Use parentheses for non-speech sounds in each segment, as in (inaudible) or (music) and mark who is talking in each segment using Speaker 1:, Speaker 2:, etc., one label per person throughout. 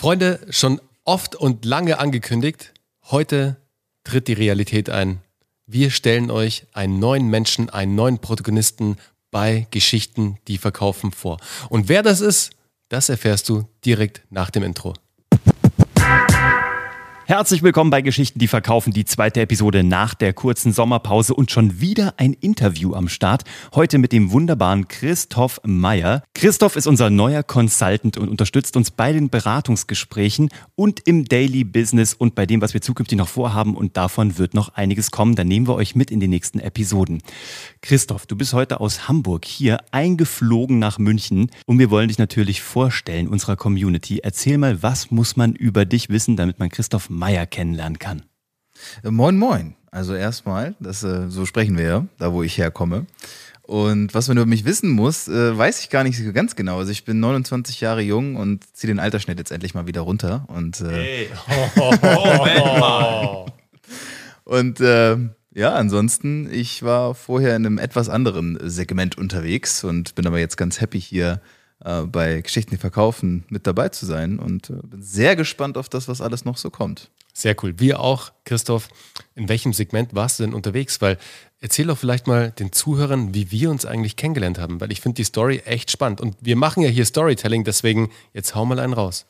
Speaker 1: Freunde, schon oft und lange angekündigt, heute tritt die Realität ein. Wir stellen euch einen neuen Menschen, einen neuen Protagonisten bei Geschichten, die verkaufen vor. Und wer das ist, das erfährst du direkt nach dem Intro.
Speaker 2: Herzlich willkommen bei Geschichten, die verkaufen, die zweite Episode nach der kurzen Sommerpause und schon wieder ein Interview am Start. Heute mit dem wunderbaren Christoph Meyer. Christoph ist unser neuer Consultant und unterstützt uns bei den Beratungsgesprächen und im Daily Business und bei dem, was wir zukünftig noch vorhaben und davon wird noch einiges kommen. Da nehmen wir euch mit in den nächsten Episoden. Christoph, du bist heute aus Hamburg hier eingeflogen nach München und wir wollen dich natürlich vorstellen unserer Community. Erzähl mal, was muss man über dich wissen, damit man Christoph Meyer kennenlernen kann.
Speaker 3: Äh, moin, moin. Also erstmal, das, äh, so sprechen wir ja, da wo ich herkomme. Und was man über mich wissen muss, äh, weiß ich gar nicht so ganz genau. Also ich bin 29 Jahre jung und ziehe den Altersschnitt jetzt endlich mal wieder runter. Und, äh, hey. (laughs) oh, und äh, ja, ansonsten, ich war vorher in einem etwas anderen Segment unterwegs und bin aber jetzt ganz happy hier äh, bei Geschichten, die verkaufen, mit dabei zu sein und äh, bin sehr gespannt auf das, was alles noch so kommt.
Speaker 1: Sehr cool. Wir auch, Christoph. In welchem Segment warst du denn unterwegs? Weil erzähl doch vielleicht mal den Zuhörern, wie wir uns eigentlich kennengelernt haben, weil ich finde die Story echt spannend. Und wir machen ja hier Storytelling, deswegen jetzt hau mal einen raus.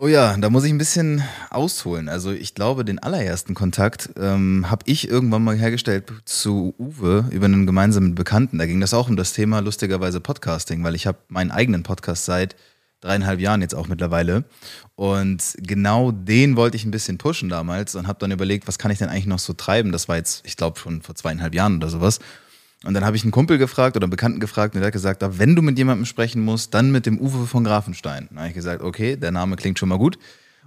Speaker 3: Oh ja, da muss ich ein bisschen ausholen. Also ich glaube, den allerersten Kontakt ähm, habe ich irgendwann mal hergestellt zu Uwe über einen gemeinsamen Bekannten. Da ging das auch um das Thema lustigerweise Podcasting, weil ich habe meinen eigenen Podcast seit dreieinhalb Jahren jetzt auch mittlerweile. Und genau den wollte ich ein bisschen pushen damals und habe dann überlegt, was kann ich denn eigentlich noch so treiben? Das war jetzt, ich glaube, schon vor zweieinhalb Jahren oder sowas. Und dann habe ich einen Kumpel gefragt oder einen Bekannten gefragt und der hat gesagt, wenn du mit jemandem sprechen musst, dann mit dem Uwe von Grafenstein. Dann habe ich gesagt, okay, der Name klingt schon mal gut.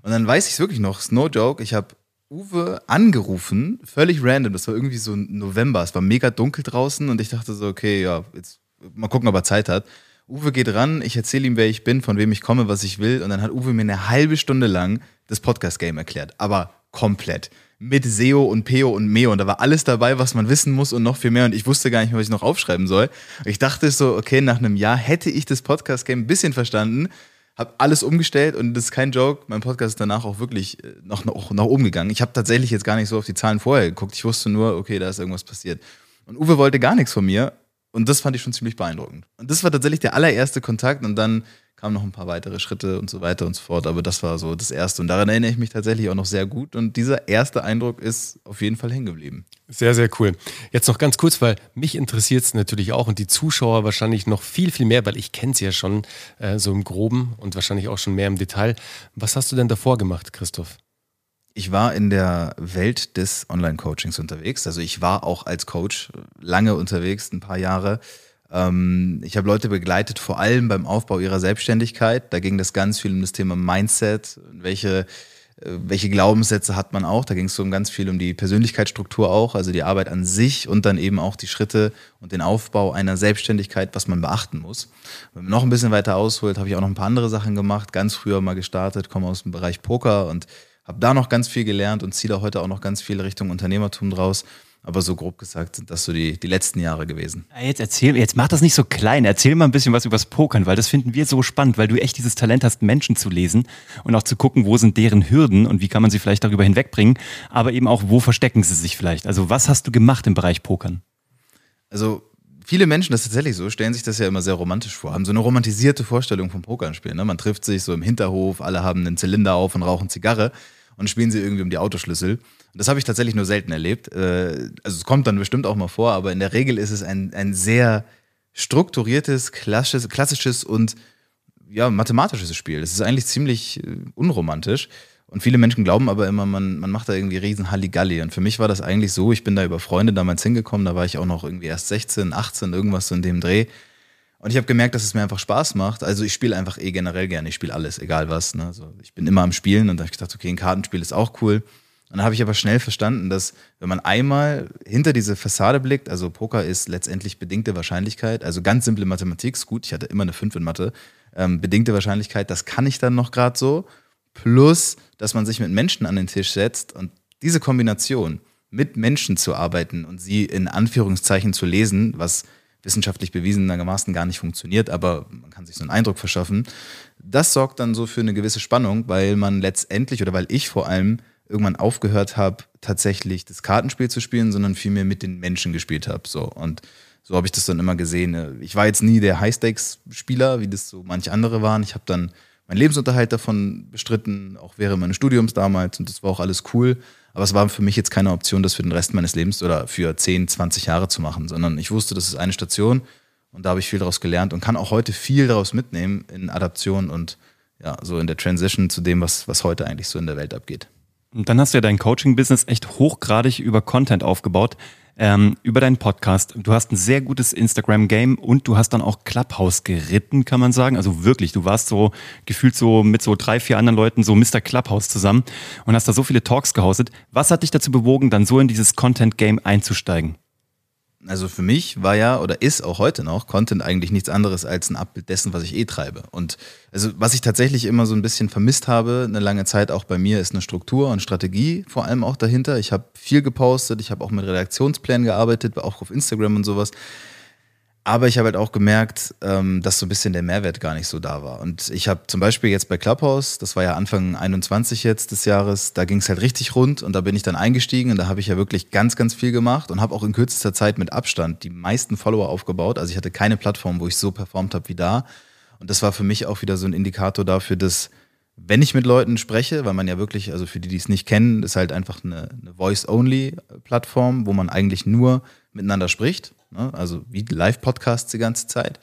Speaker 3: Und dann weiß ich es wirklich noch, no joke, ich habe Uwe angerufen, völlig random. Das war irgendwie so November, es war mega dunkel draußen und ich dachte so, okay, ja, jetzt mal gucken, ob er Zeit hat. Uwe geht ran, ich erzähle ihm, wer ich bin, von wem ich komme, was ich will. Und dann hat Uwe mir eine halbe Stunde lang das Podcast-Game erklärt. Aber komplett mit SEO und PEO und MEO. Und da war alles dabei, was man wissen muss und noch viel mehr. Und ich wusste gar nicht, was ich noch aufschreiben soll. Ich dachte so, okay, nach einem Jahr hätte ich das Podcast-Game ein bisschen verstanden, habe alles umgestellt und das ist kein Joke. Mein Podcast ist danach auch wirklich äh, noch, noch, nach oben gegangen. Ich habe tatsächlich jetzt gar nicht so auf die Zahlen vorher geguckt. Ich wusste nur, okay, da ist irgendwas passiert. Und Uwe wollte gar nichts von mir. Und das fand ich schon ziemlich beeindruckend. Und das war tatsächlich der allererste Kontakt. Und dann kamen noch ein paar weitere Schritte und so weiter und so fort. Aber das war so das Erste. Und daran erinnere ich mich tatsächlich auch noch sehr gut. Und dieser erste Eindruck ist auf jeden Fall hängen geblieben.
Speaker 1: Sehr, sehr cool. Jetzt noch ganz kurz, weil mich interessiert es natürlich auch und die Zuschauer wahrscheinlich noch viel, viel mehr, weil ich kenne es ja schon äh, so im Groben und wahrscheinlich auch schon mehr im Detail. Was hast du denn davor gemacht, Christoph?
Speaker 3: Ich war in der Welt des Online-Coachings unterwegs. Also ich war auch als Coach lange unterwegs, ein paar Jahre ähm, ich habe Leute begleitet, vor allem beim Aufbau ihrer Selbstständigkeit. Da ging das ganz viel um das Thema Mindset, welche, äh, welche Glaubenssätze hat man auch. Da ging es so um ganz viel um die Persönlichkeitsstruktur auch, also die Arbeit an sich und dann eben auch die Schritte und den Aufbau einer Selbstständigkeit, was man beachten muss. Wenn man noch ein bisschen weiter ausholt, habe ich auch noch ein paar andere Sachen gemacht. Ganz früher mal gestartet, komme aus dem Bereich Poker und habe da noch ganz viel gelernt und ziehe heute auch noch ganz viel Richtung Unternehmertum draus. Aber so grob gesagt sind das so die, die letzten Jahre gewesen.
Speaker 2: Jetzt erzähl, jetzt mach das nicht so klein. Erzähl mal ein bisschen was übers Pokern, weil das finden wir so spannend, weil du echt dieses Talent hast, Menschen zu lesen und auch zu gucken, wo sind deren Hürden und wie kann man sie vielleicht darüber hinwegbringen, aber eben auch, wo verstecken sie sich vielleicht. Also was hast du gemacht im Bereich Pokern?
Speaker 3: Also viele Menschen, das ist tatsächlich so, stellen sich das ja immer sehr romantisch vor, haben so eine romantisierte Vorstellung vom Pokernspielen. Ne? Man trifft sich so im Hinterhof, alle haben einen Zylinder auf und rauchen Zigarre und spielen sie irgendwie um die Autoschlüssel. Das habe ich tatsächlich nur selten erlebt. Äh, also es kommt dann bestimmt auch mal vor, aber in der Regel ist es ein, ein sehr strukturiertes, klassisches, klassisches und ja, mathematisches Spiel. Es ist eigentlich ziemlich äh, unromantisch. Und viele Menschen glauben aber immer, man, man macht da irgendwie riesen Halligalli. Und für mich war das eigentlich so, ich bin da über Freunde damals hingekommen, da war ich auch noch irgendwie erst 16, 18, irgendwas so in dem Dreh. Und ich habe gemerkt, dass es mir einfach Spaß macht. Also ich spiele einfach eh generell gerne, ich spiele alles, egal was. Ne? Also ich bin immer am Spielen und da habe ich gedacht, okay, ein Kartenspiel ist auch cool. Und dann habe ich aber schnell verstanden, dass wenn man einmal hinter diese Fassade blickt, also Poker ist letztendlich bedingte Wahrscheinlichkeit, also ganz simple Mathematik, ist gut, ich hatte immer eine 5 in Mathe, ähm, bedingte Wahrscheinlichkeit, das kann ich dann noch gerade so, plus, dass man sich mit Menschen an den Tisch setzt und diese Kombination, mit Menschen zu arbeiten und sie in Anführungszeichen zu lesen, was wissenschaftlich bewiesenermaßen gar nicht funktioniert, aber man kann sich so einen Eindruck verschaffen. das sorgt dann so für eine gewisse Spannung, weil man letztendlich oder weil ich vor allem irgendwann aufgehört habe, tatsächlich das Kartenspiel zu spielen, sondern vielmehr mit den Menschen gespielt habe. So. Und so habe ich das dann immer gesehen. Ich war jetzt nie der High-Stakes-Spieler, wie das so manche andere waren. Ich habe dann meinen Lebensunterhalt davon bestritten, auch während meines Studiums damals und das war auch alles cool. Aber es war für mich jetzt keine Option, das für den Rest meines Lebens oder für 10, 20 Jahre zu machen, sondern ich wusste, das ist eine Station und da habe ich viel daraus gelernt und kann auch heute viel daraus mitnehmen in Adaption und ja, so in der Transition zu dem, was, was heute eigentlich so in der Welt abgeht.
Speaker 2: Und dann hast du ja dein Coaching-Business echt hochgradig über Content aufgebaut, ähm, über deinen Podcast. Du hast ein sehr gutes Instagram-Game und du hast dann auch Clubhouse geritten, kann man sagen. Also wirklich, du warst so gefühlt so mit so drei, vier anderen Leuten so Mr. Clubhouse zusammen und hast da so viele Talks gehostet. Was hat dich dazu bewogen, dann so in dieses Content-Game einzusteigen?
Speaker 3: Also für mich war ja oder ist auch heute noch Content eigentlich nichts anderes als ein Abbild dessen, was ich eh treibe. Und also was ich tatsächlich immer so ein bisschen vermisst habe, eine lange Zeit auch bei mir, ist eine Struktur und Strategie vor allem auch dahinter. Ich habe viel gepostet, ich habe auch mit Redaktionsplänen gearbeitet, auch auf Instagram und sowas. Aber ich habe halt auch gemerkt, ähm, dass so ein bisschen der Mehrwert gar nicht so da war. Und ich habe zum Beispiel jetzt bei Clubhouse, das war ja Anfang 21 jetzt des Jahres, da ging es halt richtig rund und da bin ich dann eingestiegen und da habe ich ja wirklich ganz, ganz viel gemacht und habe auch in kürzester Zeit mit Abstand die meisten Follower aufgebaut. Also ich hatte keine Plattform, wo ich so performt habe wie da. Und das war für mich auch wieder so ein Indikator dafür, dass wenn ich mit Leuten spreche, weil man ja wirklich, also für die, die es nicht kennen, ist halt einfach eine, eine Voice-Only-Plattform, wo man eigentlich nur miteinander spricht Ne? Also wie Live-Podcasts die ganze Zeit.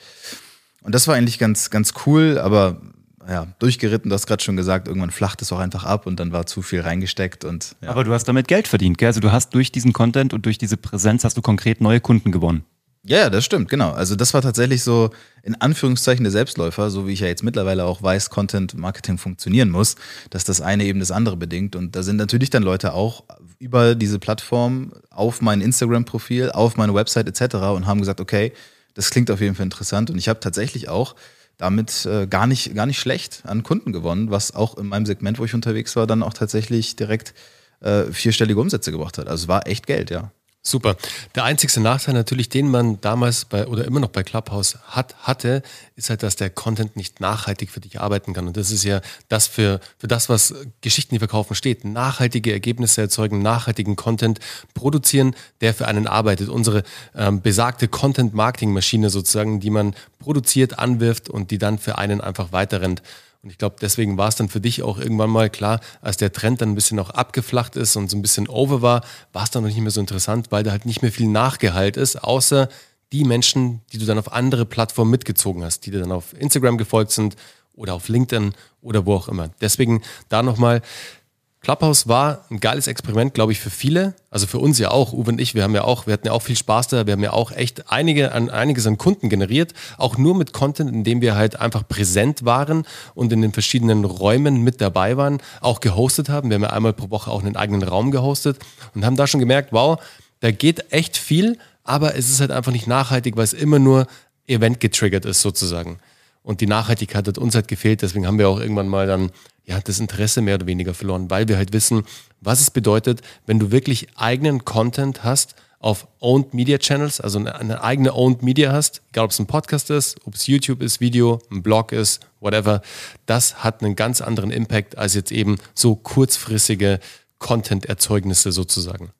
Speaker 3: Und das war eigentlich ganz, ganz cool, aber ja, durchgeritten, du hast gerade schon gesagt, irgendwann flacht es auch einfach ab und dann war zu viel reingesteckt und
Speaker 2: ja. Aber du hast damit Geld verdient, gell? Also du hast durch diesen Content und durch diese Präsenz hast du konkret neue Kunden gewonnen.
Speaker 3: Ja, ja, das stimmt, genau. Also das war tatsächlich so in Anführungszeichen der Selbstläufer, so wie ich ja jetzt mittlerweile auch weiß, Content Marketing funktionieren muss, dass das eine eben das andere bedingt. Und da sind natürlich dann Leute auch über diese Plattform auf mein Instagram-Profil, auf meine Website etc. und haben gesagt, okay, das klingt auf jeden Fall interessant. Und ich habe tatsächlich auch damit äh, gar, nicht, gar nicht schlecht an Kunden gewonnen, was auch in meinem Segment, wo ich unterwegs war, dann auch tatsächlich direkt äh, vierstellige Umsätze gebracht hat. Also es war echt Geld, ja.
Speaker 1: Super. Der einzigste Nachteil natürlich, den man damals bei oder immer noch bei Clubhouse hat, hatte, ist halt, dass der Content nicht nachhaltig für dich arbeiten kann. Und das ist ja das für, für das, was Geschichten, die verkaufen, steht. Nachhaltige Ergebnisse erzeugen, nachhaltigen Content produzieren, der für einen arbeitet. Unsere ähm, besagte Content-Marketing-Maschine sozusagen, die man produziert, anwirft und die dann für einen einfach weiterrennt. Und ich glaube, deswegen war es dann für dich auch irgendwann mal klar, als der Trend dann ein bisschen auch abgeflacht ist und so ein bisschen over war, war es dann noch nicht mehr so interessant, weil da halt nicht mehr viel Nachgehalt ist, außer die Menschen, die du dann auf andere Plattformen mitgezogen hast, die dir dann auf Instagram gefolgt sind oder auf LinkedIn oder wo auch immer. Deswegen da nochmal Clubhouse war ein geiles Experiment, glaube ich, für viele. Also für uns ja auch. Uwe und ich, wir haben ja auch, wir hatten ja auch viel Spaß da. Wir haben ja auch echt einige, an, einiges an Kunden generiert. Auch nur mit Content, in dem wir halt einfach präsent waren und in den verschiedenen Räumen mit dabei waren, auch gehostet haben. Wir haben ja einmal pro Woche auch einen eigenen Raum gehostet und haben da schon gemerkt, wow, da geht echt viel, aber es ist halt einfach nicht nachhaltig, weil es immer nur Event getriggert ist sozusagen. Und die Nachhaltigkeit hat uns halt gefehlt. Deswegen haben wir auch irgendwann mal dann ja, das Interesse mehr oder weniger verloren, weil wir halt wissen, was es bedeutet, wenn du wirklich eigenen Content hast auf Owned Media Channels, also eine, eine eigene Owned Media hast, egal ob es ein Podcast ist, ob es YouTube ist, Video, ein Blog ist, whatever, das hat einen ganz anderen Impact als jetzt eben so kurzfristige Content-Erzeugnisse sozusagen.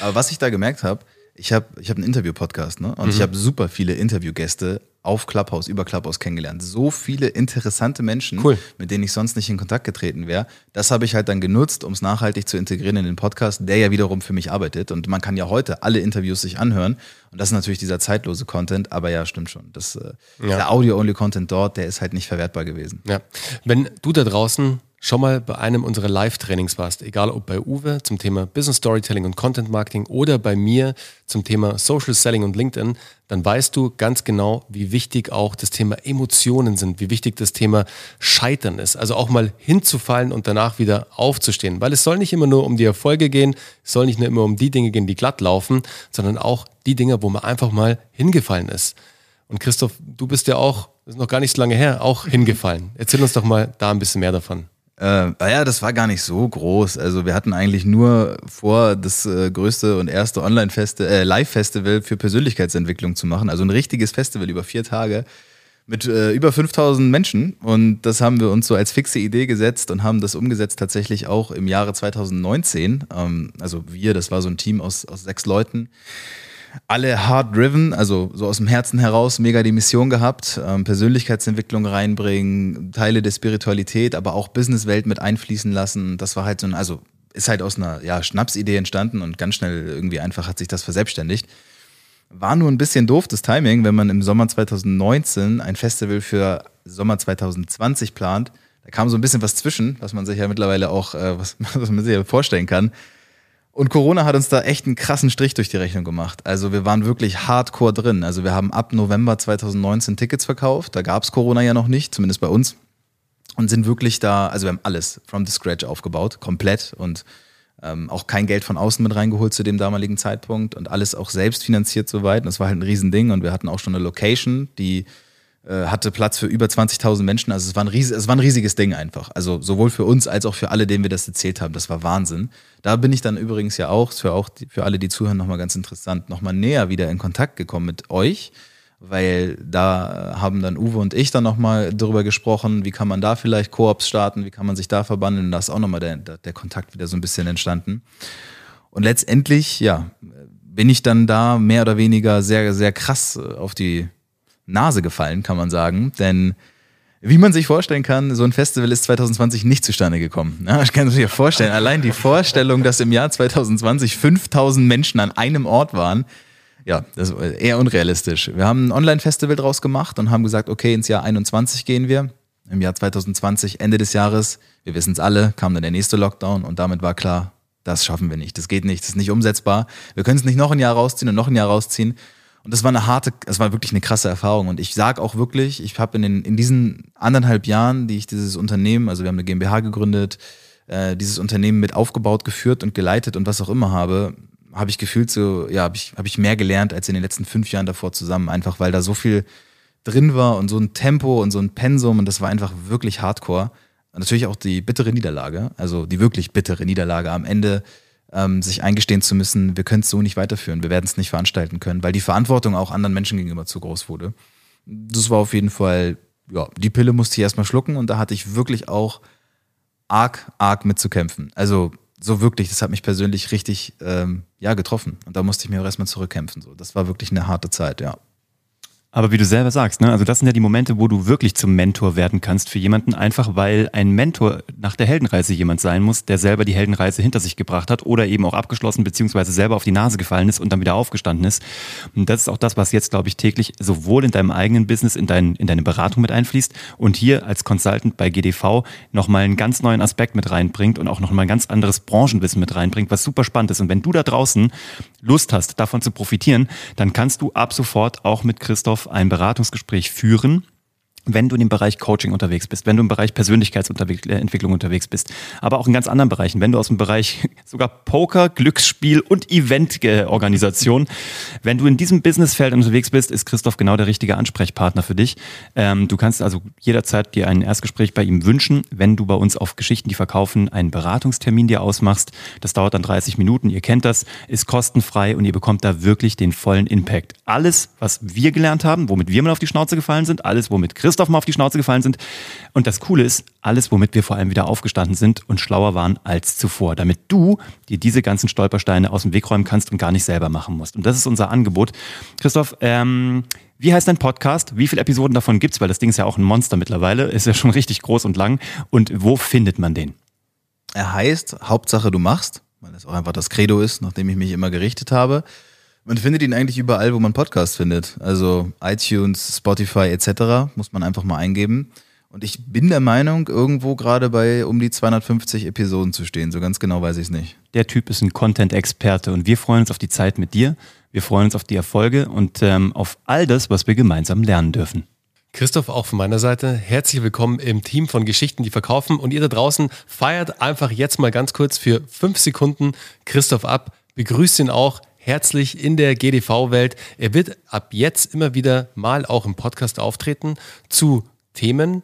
Speaker 3: Aber was ich da gemerkt habe, ich habe ich hab einen Interview-Podcast, ne? Und mhm. ich habe super viele Interviewgäste auf Clubhouse, über Clubhouse kennengelernt. So viele interessante Menschen, cool. mit denen ich sonst nicht in Kontakt getreten wäre. Das habe ich halt dann genutzt, um es nachhaltig zu integrieren in den Podcast, der ja wiederum für mich arbeitet. Und man kann ja heute alle Interviews sich anhören. Und das ist natürlich dieser zeitlose Content, aber ja, stimmt schon. Das, äh, ja. Der Audio-Only-Content dort, der ist halt nicht verwertbar gewesen.
Speaker 1: Ja. Wenn du da draußen schon mal bei einem unserer Live-Trainings warst, egal ob bei Uwe zum Thema Business Storytelling und Content Marketing oder bei mir zum Thema Social Selling und LinkedIn, dann weißt du ganz genau, wie wichtig auch das Thema Emotionen sind, wie wichtig das Thema Scheitern ist. Also auch mal hinzufallen und danach wieder aufzustehen. Weil es soll nicht immer nur um die Erfolge gehen, es soll nicht nur immer um die Dinge gehen, die glatt laufen, sondern auch die Dinge, wo man einfach mal hingefallen ist. Und Christoph, du bist ja auch, das ist noch gar nicht so lange her, auch hingefallen. Erzähl uns doch mal da ein bisschen mehr davon.
Speaker 3: Äh, naja, das war gar nicht so groß. Also wir hatten eigentlich nur vor, das äh, größte und erste Online-Festival, äh, Live-Festival für Persönlichkeitsentwicklung zu machen. Also ein richtiges Festival über vier Tage mit äh, über 5000 Menschen und das haben wir uns so als fixe Idee gesetzt und haben das umgesetzt tatsächlich auch im Jahre 2019. Ähm, also wir, das war so ein Team aus, aus sechs Leuten. Alle hard driven, also so aus dem Herzen heraus, mega die Mission gehabt, ähm, Persönlichkeitsentwicklung reinbringen, Teile der Spiritualität, aber auch Businesswelt mit einfließen lassen. Das war halt so ein, also ist halt aus einer ja, Schnapsidee entstanden und ganz schnell irgendwie einfach hat sich das verselbstständigt. War nur ein bisschen doof, das Timing, wenn man im Sommer 2019 ein Festival für Sommer 2020 plant. Da kam so ein bisschen was zwischen, was man sich ja mittlerweile auch, äh, was, (laughs) was man sich ja vorstellen kann. Und Corona hat uns da echt einen krassen Strich durch die Rechnung gemacht. Also wir waren wirklich hardcore drin. Also wir haben ab November 2019 Tickets verkauft. Da gab es Corona ja noch nicht, zumindest bei uns. Und sind wirklich da, also wir haben alles from the scratch aufgebaut, komplett. Und ähm, auch kein Geld von außen mit reingeholt zu dem damaligen Zeitpunkt und alles auch selbst finanziert soweit. Und das war halt ein Riesending und wir hatten auch schon eine Location, die hatte Platz für über 20.000 Menschen. Also es war, ein ries es war ein riesiges Ding einfach. Also sowohl für uns als auch für alle, denen wir das erzählt haben. Das war Wahnsinn. Da bin ich dann übrigens ja auch, für, auch die, für alle, die zuhören, nochmal ganz interessant, nochmal näher wieder in Kontakt gekommen mit euch weil da haben dann Uwe und ich dann nochmal darüber gesprochen, wie kann man da vielleicht Koops starten, wie kann man sich da verbandeln. Und da ist auch nochmal der, der Kontakt wieder so ein bisschen entstanden. Und letztendlich, ja, bin ich dann da mehr oder weniger sehr, sehr krass auf die Nase gefallen, kann man sagen. Denn wie man sich vorstellen kann, so ein Festival ist 2020 nicht zustande gekommen. Ja, ich kann mir ja vorstellen, allein die Vorstellung, dass im Jahr 2020 5000 Menschen an einem Ort waren, ja, das ist eher unrealistisch. Wir haben ein Online-Festival draus gemacht und haben gesagt, okay, ins Jahr 21 gehen wir. Im Jahr 2020, Ende des Jahres, wir wissen es alle, kam dann der nächste Lockdown und damit war klar, das schaffen wir nicht. Das geht nicht, das ist nicht umsetzbar. Wir können es nicht noch ein Jahr rausziehen und noch ein Jahr rausziehen. Und das war eine harte, es war wirklich eine krasse Erfahrung. Und ich sage auch wirklich, ich habe in, den, in diesen anderthalb Jahren, die ich dieses Unternehmen, also wir haben eine GmbH gegründet, äh, dieses Unternehmen mit aufgebaut, geführt und geleitet und was auch immer habe, habe ich gefühlt so, ja, habe ich, hab ich mehr gelernt als in den letzten fünf Jahren davor zusammen, einfach weil da so viel drin war und so ein Tempo und so ein Pensum und das war einfach wirklich hardcore. Und natürlich auch die bittere Niederlage, also die wirklich bittere Niederlage am Ende, ähm, sich eingestehen zu müssen, wir können es so nicht weiterführen, wir werden es nicht veranstalten können, weil die Verantwortung auch anderen Menschen gegenüber zu groß wurde. Das war auf jeden Fall, ja, die Pille musste ich erstmal schlucken und da hatte ich wirklich auch arg, arg mitzukämpfen. Also so wirklich, das hat mich persönlich richtig ähm, ja, getroffen. Und da musste ich mir auch erstmal zurückkämpfen. So. Das war wirklich eine harte Zeit, ja.
Speaker 2: Aber wie du selber sagst, ne, also das sind ja die Momente, wo du wirklich zum Mentor werden kannst für jemanden, einfach weil ein Mentor nach der Heldenreise jemand sein muss, der selber die Heldenreise hinter sich gebracht hat oder eben auch abgeschlossen beziehungsweise selber auf die Nase gefallen ist und dann wieder aufgestanden ist. Und das ist auch das, was jetzt, glaube ich, täglich sowohl in deinem eigenen Business, in, dein, in deine Beratung mit einfließt und hier als Consultant bei GDV nochmal einen ganz neuen Aspekt mit reinbringt und auch nochmal ein ganz anderes Branchenwissen mit reinbringt, was super spannend ist. Und wenn du da draußen Lust hast, davon zu profitieren, dann kannst du ab sofort auch mit Christoph ein Beratungsgespräch führen wenn du in dem Bereich Coaching unterwegs bist, wenn du im Bereich Persönlichkeitsentwicklung unterwegs bist, aber auch in ganz anderen Bereichen, wenn du aus dem Bereich (laughs) sogar Poker, Glücksspiel und Eventorganisation, wenn du in diesem Businessfeld unterwegs bist, ist Christoph genau der richtige Ansprechpartner für dich. Ähm, du kannst also jederzeit dir ein Erstgespräch bei ihm wünschen, wenn du bei uns auf Geschichten, die verkaufen, einen Beratungstermin dir ausmachst. Das dauert dann 30 Minuten, ihr kennt das, ist kostenfrei und ihr bekommt da wirklich den vollen Impact. Alles, was wir gelernt haben, womit wir mal auf die Schnauze gefallen sind, alles, womit Christoph Christoph mal auf die Schnauze gefallen sind. Und das Coole ist, alles, womit wir vor allem wieder aufgestanden sind und schlauer waren als zuvor, damit du dir diese ganzen Stolpersteine aus dem Weg räumen kannst und gar nicht selber machen musst. Und das ist unser Angebot. Christoph, ähm, wie heißt dein Podcast? Wie viele Episoden davon gibt's? Weil das Ding ist ja auch ein Monster mittlerweile, ist ja schon (laughs) richtig groß und lang. Und wo findet man den?
Speaker 3: Er heißt Hauptsache du machst, weil das auch einfach das Credo ist, nachdem ich mich immer gerichtet habe. Man findet ihn eigentlich überall, wo man Podcasts findet. Also iTunes, Spotify etc. muss man einfach mal eingeben. Und ich bin der Meinung, irgendwo gerade bei um die 250 Episoden zu stehen. So ganz genau weiß ich es nicht.
Speaker 2: Der Typ ist ein Content-Experte und wir freuen uns auf die Zeit mit dir. Wir freuen uns auf die Erfolge und ähm, auf all das, was wir gemeinsam lernen dürfen.
Speaker 1: Christoph, auch von meiner Seite, herzlich willkommen im Team von Geschichten, die verkaufen. Und ihr da draußen feiert einfach jetzt mal ganz kurz für fünf Sekunden Christoph ab. Begrüßt ihn auch herzlich in der GDV-Welt. Er wird ab jetzt immer wieder mal auch im Podcast auftreten zu Themen,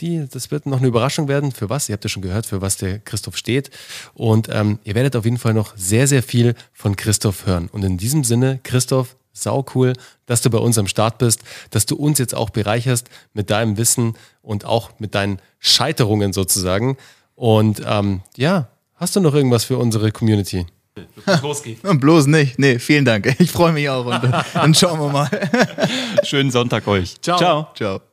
Speaker 1: die, das wird noch eine Überraschung werden, für was, ihr habt ja schon gehört, für was der Christoph steht. Und ähm, ihr werdet auf jeden Fall noch sehr, sehr viel von Christoph hören. Und in diesem Sinne, Christoph, sau cool, dass du bei uns am Start bist, dass du uns jetzt auch bereicherst mit deinem Wissen und auch mit deinen Scheiterungen sozusagen. Und ähm, ja, hast du noch irgendwas für unsere Community?
Speaker 3: Losgeht. (laughs) Bloß nicht. Nee, vielen Dank. Ich freue mich auch. Und dann schauen wir mal. (laughs)
Speaker 2: Schönen Sonntag euch.
Speaker 1: Ciao. Ciao. Ciao.